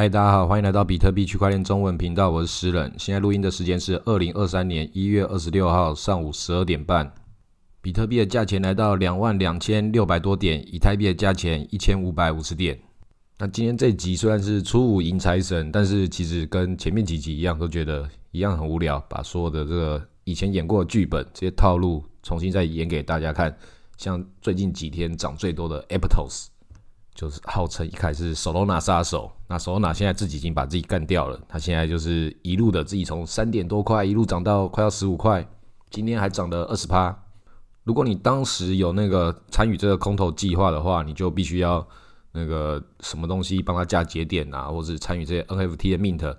嗨，大家好，欢迎来到比特币区块链中文频道，我是诗人。现在录音的时间是二零二三年一月二十六号上午十二点半。比特币的价钱来到两万两千六百多点，以太币的价钱一千五百五十点。那今天这集虽然是初五迎财神，但是其实跟前面几集一样，都觉得一样很无聊，把所有的这个以前演过的剧本、这些套路重新再演给大家看。像最近几天涨最多的 Aptos。就是号称一开始 Solana 杀手，那 Solana 现在自己已经把自己干掉了。他现在就是一路的自己从三点多块一路涨到快要十五块，今天还涨了二十趴。如果你当时有那个参与这个空头计划的话，你就必须要那个什么东西帮他加节点啊，或是参与这些 NFT 的 Mint。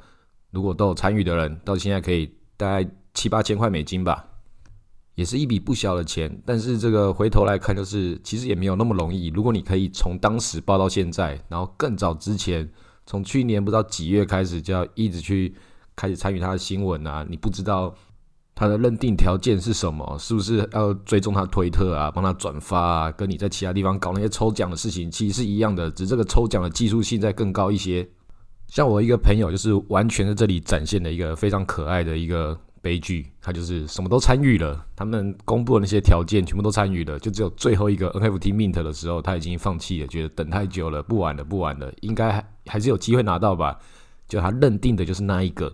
如果都有参与的人，到现在可以大概七八千块美金吧。也是一笔不小的钱，但是这个回头来看，就是其实也没有那么容易。如果你可以从当时报到现在，然后更早之前，从去年不知道几月开始就要一直去开始参与他的新闻啊，你不知道他的认定条件是什么，是不是要追踪他推特啊，帮他转发啊，跟你在其他地方搞那些抽奖的事情其实是一样的，只是这个抽奖的技术性在更高一些。像我一个朋友，就是完全在这里展现了一个非常可爱的一个。悲剧，他就是什么都参与了，他们公布的那些条件全部都参与了，就只有最后一个 NFT mint 的时候，他已经放弃了，觉得等太久了，不玩了，不玩了，应该还还是有机会拿到吧？就他认定的就是那一个，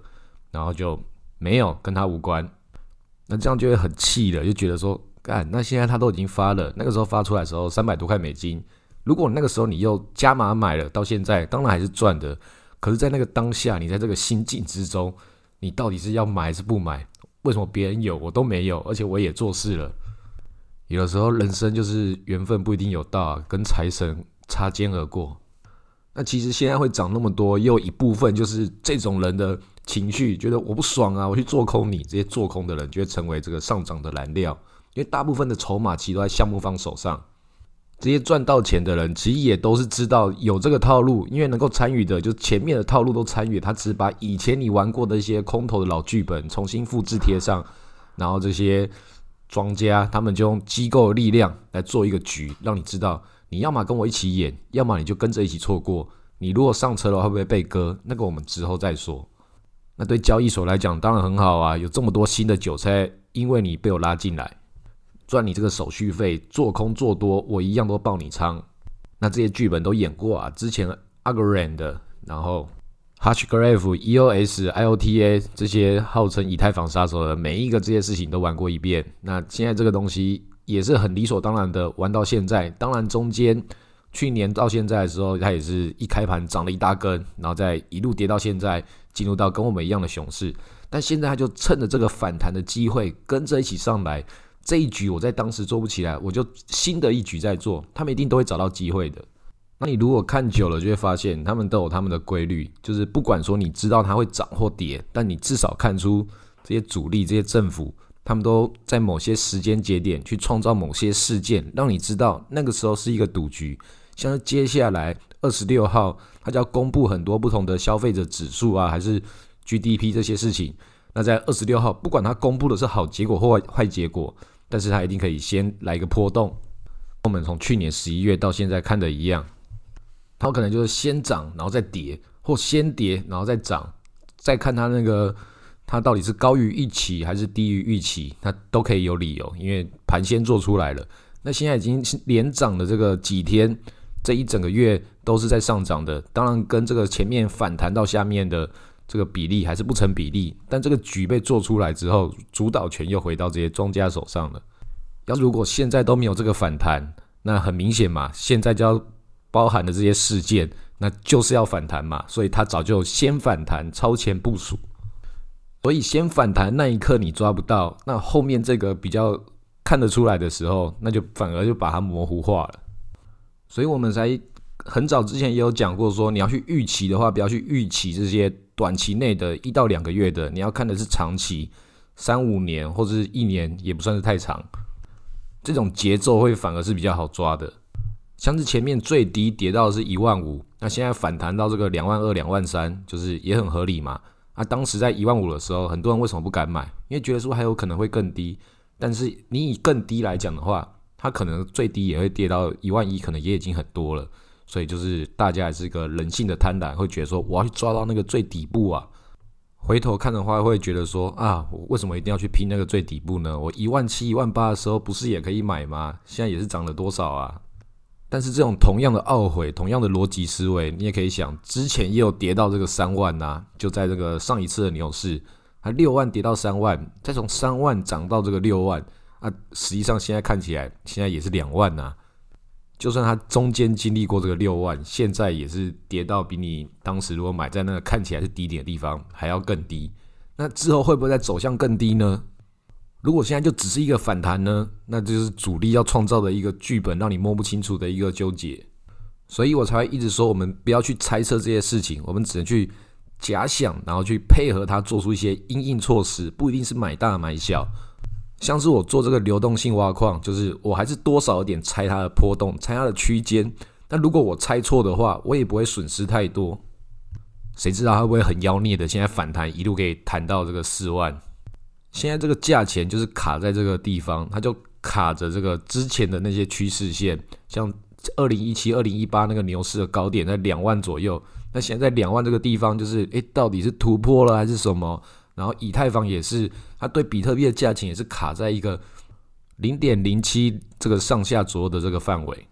然后就没有跟他无关，那这样就会很气的，就觉得说，干，那现在他都已经发了，那个时候发出来的时候三百多块美金，如果那个时候你又加码买了，到现在当然还是赚的，可是，在那个当下，你在这个心境之中。你到底是要买还是不买？为什么别人有我都没有？而且我也做事了。有的时候人生就是缘分不一定有到，跟财神擦肩而过。那其实现在会涨那么多，也有一部分就是这种人的情绪，觉得我不爽啊，我去做空你。这些做空的人就会成为这个上涨的燃料，因为大部分的筹码其实都在项目方手上。这些赚到钱的人，其实也都是知道有这个套路，因为能够参与的，就前面的套路都参与。他只把以前你玩过的一些空头的老剧本重新复制贴上，然后这些庄家他们就用机构的力量来做一个局，让你知道你要么跟我一起演，要么你就跟着一起错过。你如果上车了，会不会被割？那个我们之后再说。那对交易所来讲，当然很好啊，有这么多新的韭菜，因为你被我拉进来。赚你这个手续费，做空做多，我一样都爆你仓。那这些剧本都演过啊，之前 Agorand，然后 Hashgraph、EOS、IOTA 这些号称以太坊杀手的每一个这些事情都玩过一遍。那现在这个东西也是很理所当然的玩到现在。当然中间去年到现在的时候，它也是一开盘涨了一大根，然后再一路跌到现在，进入到跟我们一样的熊市。但现在它就趁着这个反弹的机会，跟着一起上来。这一局我在当时做不起来，我就新的一局在做，他们一定都会找到机会的。那你如果看久了，就会发现他们都有他们的规律，就是不管说你知道它会涨或跌，但你至少看出这些主力、这些政府，他们都在某些时间节点去创造某些事件，让你知道那个时候是一个赌局。像是接下来二十六号，他就要公布很多不同的消费者指数啊，还是 GDP 这些事情。那在二十六号，不管他公布的是好结果或坏结果。但是它一定可以先来一个波动，我们从去年十一月到现在看的一样，它可能就是先涨然后再跌，或先跌然后再涨，再看它那个它到底是高于预期还是低于预期，它都可以有理由，因为盘先做出来了。那现在已经连涨的这个几天，这一整个月都是在上涨的，当然跟这个前面反弹到下面的。这个比例还是不成比例，但这个局被做出来之后，主导权又回到这些庄家手上了。要如果现在都没有这个反弹，那很明显嘛，现在就要包含的这些事件，那就是要反弹嘛，所以他早就先反弹，超前部署。所以先反弹那一刻你抓不到，那后面这个比较看得出来的时候，那就反而就把它模糊化了。所以我们才很早之前也有讲过，说你要去预期的话，不要去预期这些。短期内的一到两个月的，你要看的是长期，三五年或者是一年也不算是太长，这种节奏会反而是比较好抓的。像是前面最低跌到是一万五，那现在反弹到这个两万二、两万三，就是也很合理嘛。啊，当时在一万五的时候，很多人为什么不敢买？因为觉得说还有可能会更低。但是你以更低来讲的话，它可能最低也会跌到一万一，可能也已经很多了。所以就是大家也是一个人性的贪婪，会觉得说我要去抓到那个最底部啊。回头看的话，会觉得说啊，我为什么一定要去拼那个最底部呢？我一万七、一万八的时候不是也可以买吗？现在也是涨了多少啊？但是这种同样的懊悔、同样的逻辑思维，你也可以想，之前也有跌到这个三万呐，就在这个上一次的牛市，它六万跌到三万，再从三万涨到这个六万啊，实际上现在看起来，现在也是两万呐。就算它中间经历过这个六万，现在也是跌到比你当时如果买在那个看起来是低点的地方还要更低。那之后会不会再走向更低呢？如果现在就只是一个反弹呢？那就是主力要创造的一个剧本，让你摸不清楚的一个纠结。所以我才会一直说，我们不要去猜测这些事情，我们只能去假想，然后去配合它做出一些应应措施，不一定是买大买小。像是我做这个流动性挖矿，就是我还是多少有点猜它的波动，猜它的区间。但如果我猜错的话，我也不会损失太多。谁知道它会不会很妖孽的，现在反弹一路可以弹到这个四万？现在这个价钱就是卡在这个地方，它就卡着这个之前的那些趋势线，像二零一七、二零一八那个牛市的高点在两万左右。那现在两万这个地方，就是诶，到底是突破了还是什么？然后以太坊也是，它对比特币的价钱也是卡在一个零点零七这个上下左右的这个范围。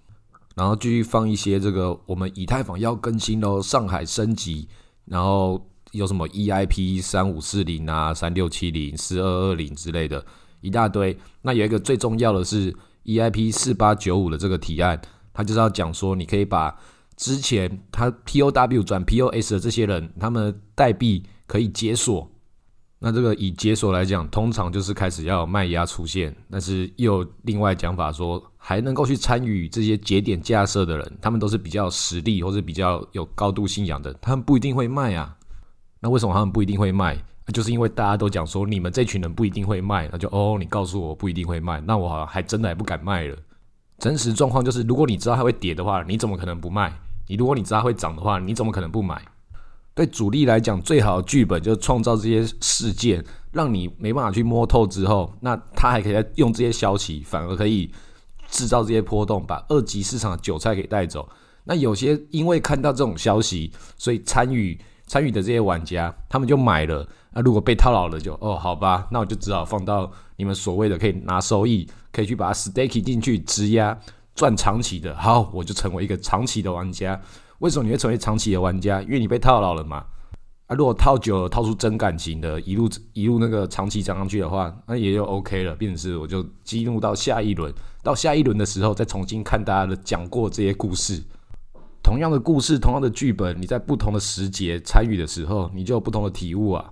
然后继续放一些这个，我们以太坊要更新喽，上海升级，然后有什么 EIP 三五四零啊、三六七零、四二二零之类的，一大堆。那有一个最重要的是 EIP 四八九五的这个提案，它就是要讲说，你可以把之前它 POW 转 POS 的这些人，他们代币可以解锁。那这个以解锁来讲，通常就是开始要卖压出现，但是又有另外讲法说，还能够去参与这些节点架设的人，他们都是比较实力或者比较有高度信仰的，他们不一定会卖啊。那为什么他们不一定会卖？就是因为大家都讲说你们这群人不一定会卖，那就哦，你告诉我不一定会卖，那我好像还真的还不敢卖了。真实状况就是，如果你知道它会跌的话，你怎么可能不卖？你如果你知道它会涨的话，你怎么可能不买？对主力来讲，最好的剧本就是创造这些事件，让你没办法去摸透之后，那他还可以用这些消息，反而可以制造这些波动，把二级市场的韭菜给带走。那有些因为看到这种消息，所以参与参与的这些玩家，他们就买了。那如果被套牢了，就哦好吧，那我就只好放到你们所谓的可以拿收益，可以去把它 stake 进去质押赚长期的。好，我就成为一个长期的玩家。为什么你会成为长期的玩家？因为你被套牢了嘛。啊，如果套久了，套出真感情的，一路一路那个长期涨上去的话，那也就 OK 了。变成是我就激怒到下一轮，到下一轮的时候再重新看大家的讲过这些故事。同样的故事，同样的剧本，你在不同的时节参与的时候，你就有不同的体悟啊。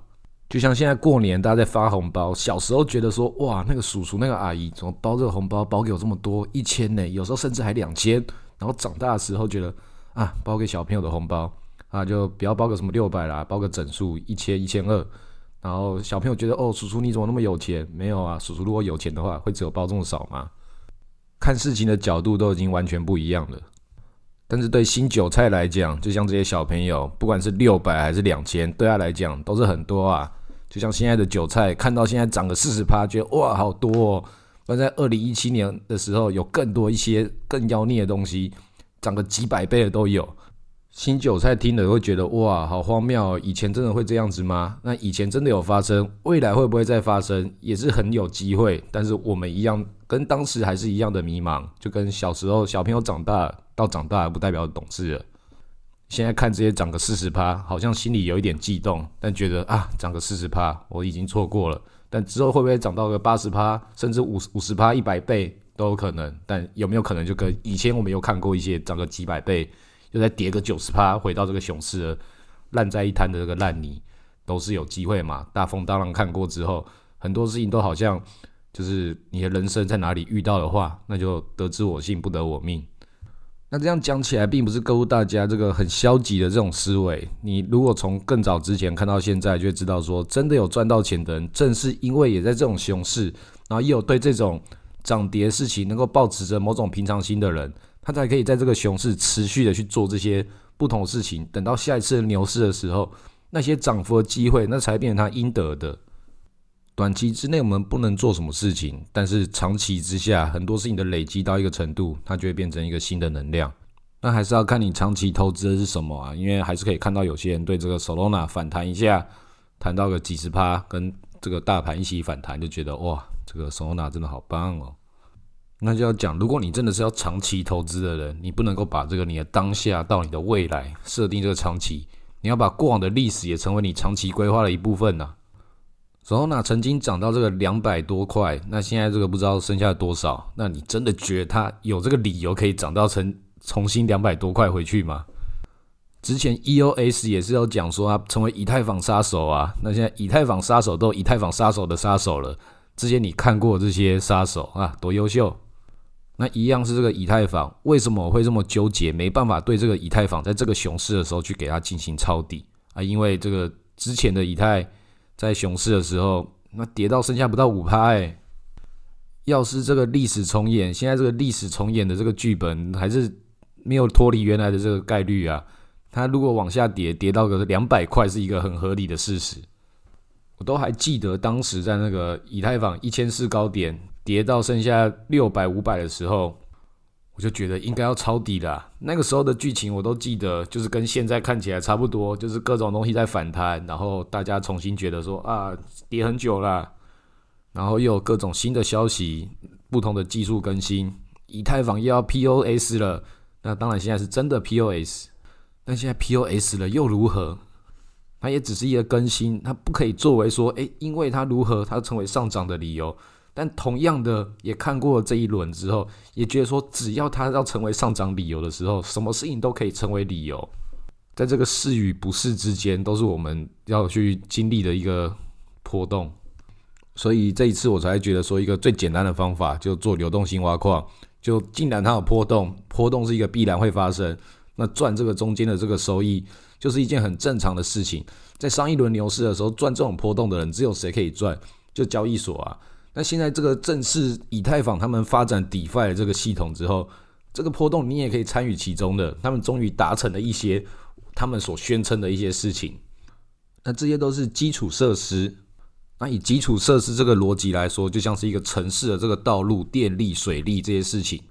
就像现在过年，大家在发红包，小时候觉得说哇，那个叔叔那个阿姨怎么包这个红包包给我这么多，一千呢？有时候甚至还两千。然后长大的时候觉得。啊，包给小朋友的红包啊，就不要包个什么六百啦，包个整数一千一千二。然后小朋友觉得哦，叔叔你怎么那么有钱？没有啊，叔叔如果有钱的话，会只有包这么少吗？看事情的角度都已经完全不一样了。但是对新韭菜来讲，就像这些小朋友，不管是六百还是两千，对他来讲都是很多啊。就像现在的韭菜，看到现在涨了四十趴，觉得哇好多。哦。而在二零一七年的时候，有更多一些更妖孽的东西。涨个几百倍的都有，新韭菜听了会觉得哇，好荒谬！以前真的会这样子吗？那以前真的有发生，未来会不会再发生，也是很有机会。但是我们一样，跟当时还是一样的迷茫，就跟小时候小朋友长大到长大不代表懂事了。现在看这些涨个四十趴，好像心里有一点悸动，但觉得啊，涨个四十趴我已经错过了。但之后会不会涨到个八十趴，甚至五五十趴、一百倍？都有可能，但有没有可能就跟以前我们有看过一些涨个几百倍，又再跌个九十趴，回到这个熊市烂在一滩的这个烂泥，都是有机会嘛？大风大浪看过之后，很多事情都好像就是你的人生在哪里遇到的话，那就得之我幸，不得我命。那这样讲起来，并不是告诉大家这个很消极的这种思维。你如果从更早之前看到现在，就知道说，真的有赚到钱的人，正是因为也在这种熊市，然后也有对这种。涨跌事情能够保持着某种平常心的人，他才可以在这个熊市持续的去做这些不同的事情。等到下一次牛市的时候，那些涨幅的机会，那才变成他应得的。短期之内我们不能做什么事情，但是长期之下，很多事情的累积到一个程度，它就会变成一个新的能量。那还是要看你长期投资的是什么啊，因为还是可以看到有些人对这个 Solana 反弹一下，弹到个几十趴，跟这个大盘一起反弹，就觉得哇，这个 Solana 真的好棒哦。那就要讲，如果你真的是要长期投资的人，你不能够把这个你的当下到你的未来设定这个长期，你要把过往的历史也成为你长期规划的一部分呐。Solana 曾经涨到这个两百多块，那现在这个不知道剩下多少，那你真的觉得它有这个理由可以涨到成？重新两百多块回去吗？之前 EOS 也是要讲说啊成为以太坊杀手啊，那现在以太坊杀手都以太坊杀手的杀手了。之前你看过这些杀手啊，多优秀？那一样是这个以太坊，为什么会这么纠结？没办法对这个以太坊在这个熊市的时候去给它进行抄底啊？因为这个之前的以太在熊市的时候，那跌到剩下不到五趴哎。要是这个历史重演，现在这个历史重演的这个剧本还是。没有脱离原来的这个概率啊，它如果往下跌，跌到个两百块是一个很合理的事实。我都还记得当时在那个以太坊一千四高点跌到剩下六百五百的时候，我就觉得应该要抄底了。那个时候的剧情我都记得，就是跟现在看起来差不多，就是各种东西在反弹，然后大家重新觉得说啊跌很久了，然后又有各种新的消息，不同的技术更新，以太坊又要 POS 了。那当然，现在是真的 POS，但现在 POS 了又如何？它也只是一个更新，它不可以作为说，诶，因为它如何，它成为上涨的理由。但同样的，也看过这一轮之后，也觉得说，只要它要成为上涨理由的时候，什么事情都可以成为理由。在这个是与不是之间，都是我们要去经历的一个波动。所以这一次我才觉得说，一个最简单的方法，就做流动性挖矿。就既然它有波动，波动是一个必然会发生，那赚这个中间的这个收益就是一件很正常的事情。在上一轮牛市的时候，赚这种波动的人只有谁可以赚？就交易所啊。那现在这个正式以太坊他们发展 DeFi 的这个系统之后，这个波动你也可以参与其中的。他们终于达成了一些他们所宣称的一些事情。那这些都是基础设施。那以基础设施这个逻辑来说，就像是一个城市的这个道路、电力、水利这些事情，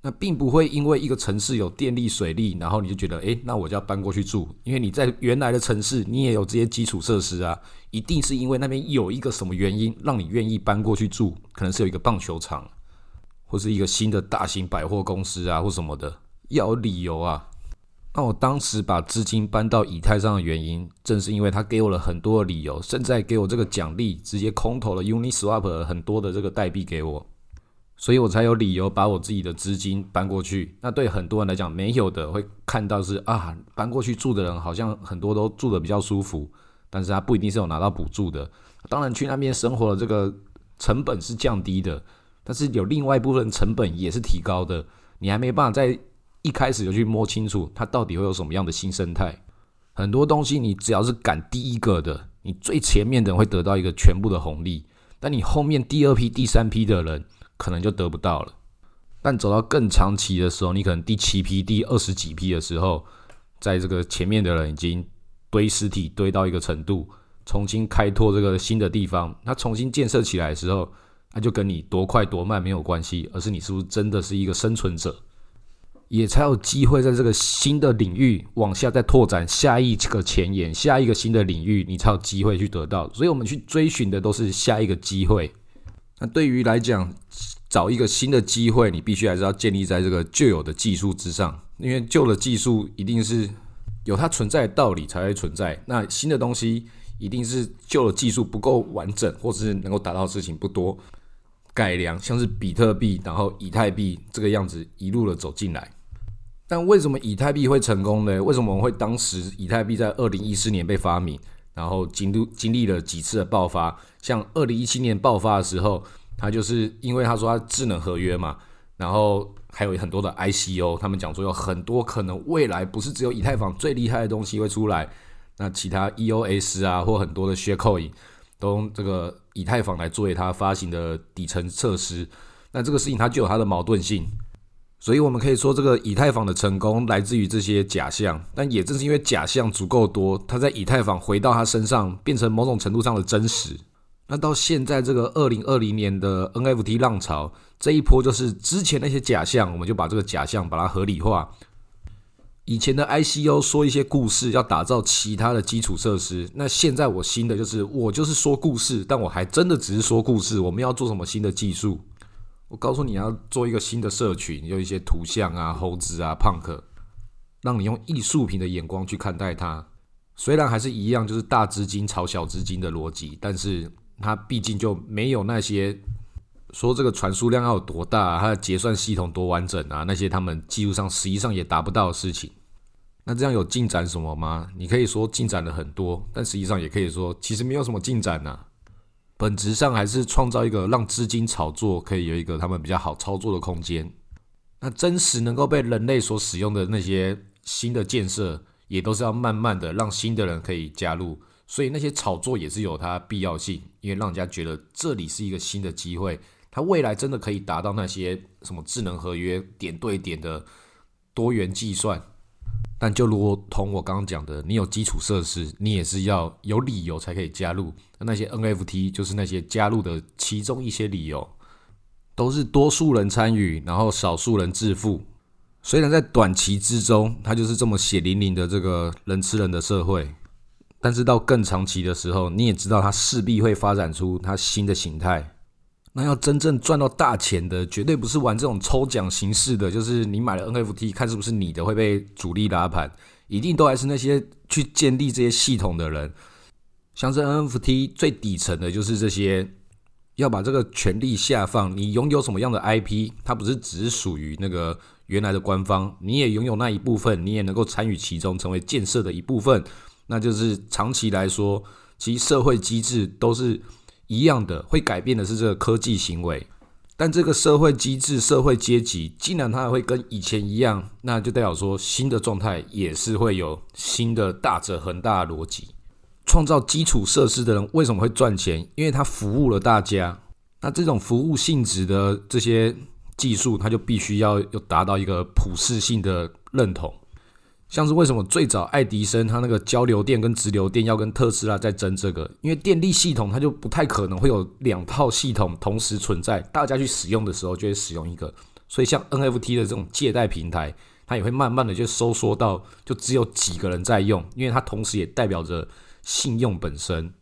那并不会因为一个城市有电力、水利，然后你就觉得，诶，那我就要搬过去住，因为你在原来的城市你也有这些基础设施啊，一定是因为那边有一个什么原因让你愿意搬过去住，可能是有一个棒球场，或是一个新的大型百货公司啊，或什么的，要有理由啊。那我当时把资金搬到以太上的原因，正是因为他给我了很多的理由，甚至给我这个奖励，直接空投了 Uniswap 很多的这个代币给我，所以我才有理由把我自己的资金搬过去。那对很多人来讲，没有的会看到是啊，搬过去住的人好像很多都住的比较舒服，但是他不一定是有拿到补助的。当然去那边生活的这个成本是降低的，但是有另外一部分成本也是提高的，你还没办法在。一开始就去摸清楚它到底会有什么样的新生态，很多东西你只要是赶第一个的，你最前面的人会得到一个全部的红利，但你后面第二批、第三批的人可能就得不到了。但走到更长期的时候，你可能第七批、第二十几批的时候，在这个前面的人已经堆尸体堆到一个程度，重新开拓这个新的地方，它重新建设起来的时候，那就跟你多快多慢没有关系，而是你是不是真的是一个生存者。也才有机会在这个新的领域往下再拓展下一个前沿，下一个新的领域，你才有机会去得到。所以，我们去追寻的都是下一个机会。那对于来讲，找一个新的机会，你必须还是要建立在这个旧有的技术之上，因为旧的技术一定是有它存在的道理才会存在。那新的东西一定是旧的技术不够完整，或者是能够达到的事情不多，改良像是比特币，然后以太币这个样子一路的走进来。但为什么以太币会成功呢？为什么我们会当时以太币在二零一四年被发明，然后经度经历了几次的爆发？像二零一七年爆发的时候，他就是因为他说他智能合约嘛，然后还有很多的 ICO，他们讲说有很多可能未来不是只有以太坊最厉害的东西会出来，那其他 EOS 啊或很多的 Sharecoin 都用这个以太坊来作为它发行的底层设施，那这个事情它就有它的矛盾性。所以，我们可以说，这个以太坊的成功来自于这些假象，但也正是因为假象足够多，它在以太坊回到它身上，变成某种程度上的真实。那到现在这个二零二零年的 NFT 浪潮，这一波就是之前那些假象，我们就把这个假象把它合理化，以前的 ICO 说一些故事，要打造其他的基础设施。那现在我新的就是，我就是说故事，但我还真的只是说故事。我们要做什么新的技术？我告诉你要做一个新的社群，有一些图像啊、猴子啊、胖克，让你用艺术品的眼光去看待它。虽然还是一样，就是大资金炒小资金的逻辑，但是它毕竟就没有那些说这个传输量要有多大，它的结算系统多完整啊，那些他们技术上实际上也达不到的事情。那这样有进展什么吗？你可以说进展了很多，但实际上也可以说其实没有什么进展呢。本质上还是创造一个让资金炒作可以有一个他们比较好操作的空间。那真实能够被人类所使用的那些新的建设，也都是要慢慢的让新的人可以加入。所以那些炒作也是有它必要性，因为让人家觉得这里是一个新的机会，它未来真的可以达到那些什么智能合约、点对点的多元计算。但就如同我刚刚讲的，你有基础设施，你也是要有理由才可以加入。那些 NFT 就是那些加入的其中一些理由，都是多数人参与，然后少数人致富。虽然在短期之中，它就是这么血淋淋的这个人吃人的社会，但是到更长期的时候，你也知道它势必会发展出它新的形态。那要真正赚到大钱的，绝对不是玩这种抽奖形式的，就是你买了 NFT，看是不是你的会被主力拉盘，一定都还是那些去建立这些系统的人。像是 NFT 最底层的就是这些，要把这个权力下放，你拥有什么样的 IP，它不是只属于那个原来的官方，你也拥有那一部分，你也能够参与其中，成为建设的一部分。那就是长期来说，其实社会机制都是。一样的会改变的是这个科技行为，但这个社会机制、社会阶级，既然它会跟以前一样，那就代表说新的状态也是会有新的大者恒大的逻辑。创造基础设施的人为什么会赚钱？因为他服务了大家。那这种服务性质的这些技术，它就必须要有达到一个普适性的认同。像是为什么最早爱迪生他那个交流电跟直流电要跟特斯拉在争这个？因为电力系统它就不太可能会有两套系统同时存在，大家去使用的时候就会使用一个。所以像 NFT 的这种借贷平台，它也会慢慢的就收缩到就只有几个人在用，因为它同时也代表着信用本身。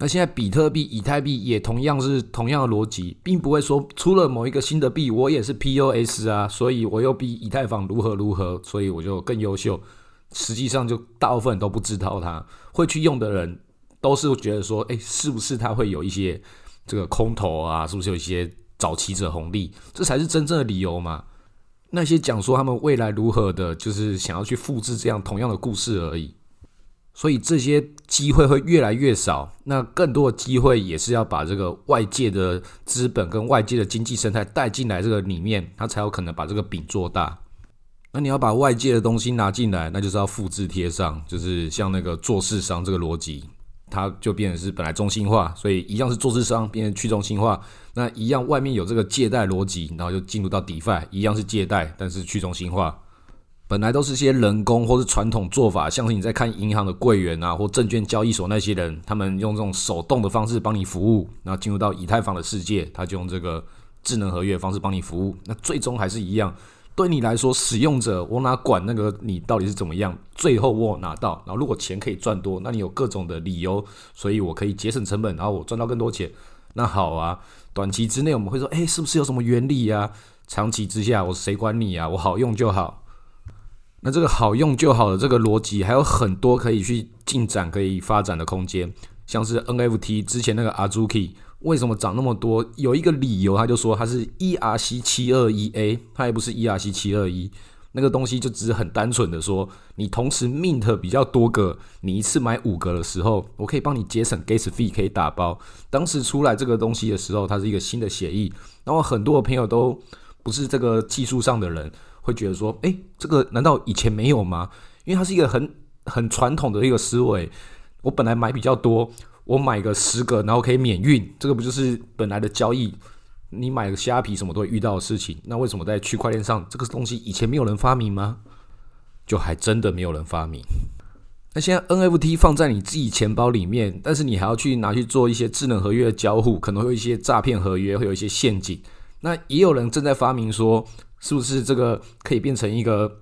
那现在比特币、以太币也同样是同样的逻辑，并不会说出了某一个新的币，我也是 POS 啊，所以我又比以太坊如何如何，所以我就更优秀。实际上，就大部分都不知道，它会去用的人都是觉得说，哎，是不是它会有一些这个空头啊？是不是有一些早期者红利？这才是真正的理由嘛？那些讲说他们未来如何的，就是想要去复制这样同样的故事而已。所以这些机会会越来越少，那更多的机会也是要把这个外界的资本跟外界的经济生态带进来这个里面，它才有可能把这个饼做大。那你要把外界的东西拿进来，那就是要复制贴上，就是像那个做市商这个逻辑，它就变成是本来中心化，所以一样是做市商变成去中心化。那一样外面有这个借贷逻辑，然后就进入到 DeFi，一样是借贷，但是去中心化。本来都是些人工或是传统做法，像是你在看银行的柜员啊，或证券交易所那些人，他们用这种手动的方式帮你服务，然后进入到以太坊的世界，他就用这个智能合约方式帮你服务。那最终还是一样，对你来说，使用者我哪管那个你到底是怎么样，最后我拿到，然后如果钱可以赚多，那你有各种的理由，所以我可以节省成本，然后我赚到更多钱，那好啊。短期之内我们会说，哎，是不是有什么原理呀？长期之下，我谁管你啊？我好用就好。那这个好用就好的这个逻辑还有很多可以去进展、可以发展的空间，像是 NFT 之前那个 Azuki 为什么涨那么多？有一个理由，他就说它是 ERC 七二一 A，它也不是 ERC 七二一，那个东西就只是很单纯的说，你同时 mint 比较多个，你一次买五个的时候，我可以帮你节省 gas fee，可以打包。当时出来这个东西的时候，它是一个新的协议，然后很多的朋友都不是这个技术上的人。会觉得说，哎，这个难道以前没有吗？因为它是一个很很传统的一个思维。我本来买比较多，我买个十个，然后可以免运，这个不就是本来的交易？你买个虾皮什么都会遇到的事情。那为什么在区块链上这个东西以前没有人发明吗？就还真的没有人发明。那现在 NFT 放在你自己钱包里面，但是你还要去拿去做一些智能合约的交互，可能会有一些诈骗合约，会有一些陷阱。那也有人正在发明说。是不是这个可以变成一个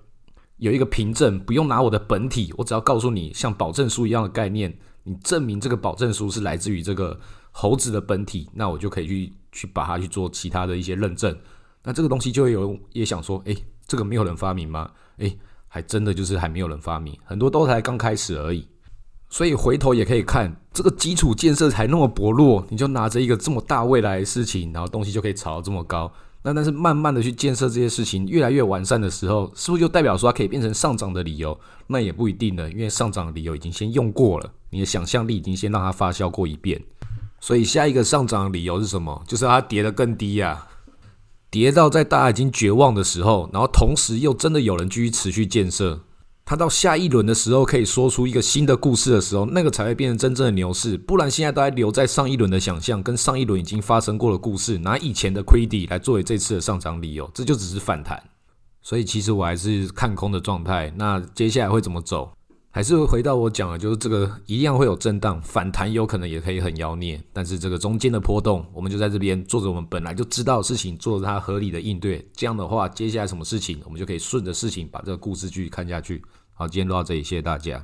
有一个凭证，不用拿我的本体，我只要告诉你像保证书一样的概念，你证明这个保证书是来自于这个猴子的本体，那我就可以去去把它去做其他的一些认证。那这个东西就会有也想说，诶，这个没有人发明吗？诶，还真的就是还没有人发明，很多都才刚开始而已。所以回头也可以看，这个基础建设才那么薄弱，你就拿着一个这么大未来的事情，然后东西就可以炒到这么高。那但是慢慢的去建设这些事情越来越完善的时候，是不是就代表说它可以变成上涨的理由？那也不一定呢，因为上涨的理由已经先用过了，你的想象力已经先让它发酵过一遍。所以下一个上涨的理由是什么？就是它跌得更低呀，跌到在大家已经绝望的时候，然后同时又真的有人继续持续建设。他到下一轮的时候，可以说出一个新的故事的时候，那个才会变成真正的牛市。不然现在都还留在上一轮的想象，跟上一轮已经发生过的故事，拿以前的亏底来作为这次的上涨理由，这就只是反弹。所以其实我还是看空的状态。那接下来会怎么走？还是回到我讲的，就是这个一样会有震荡，反弹有可能也可以很妖孽。但是这个中间的波动，我们就在这边做着我们本来就知道的事情，做着它合理的应对。这样的话，接下来什么事情，我们就可以顺着事情把这个故事继续看下去。好，今天录到这里，谢谢大家。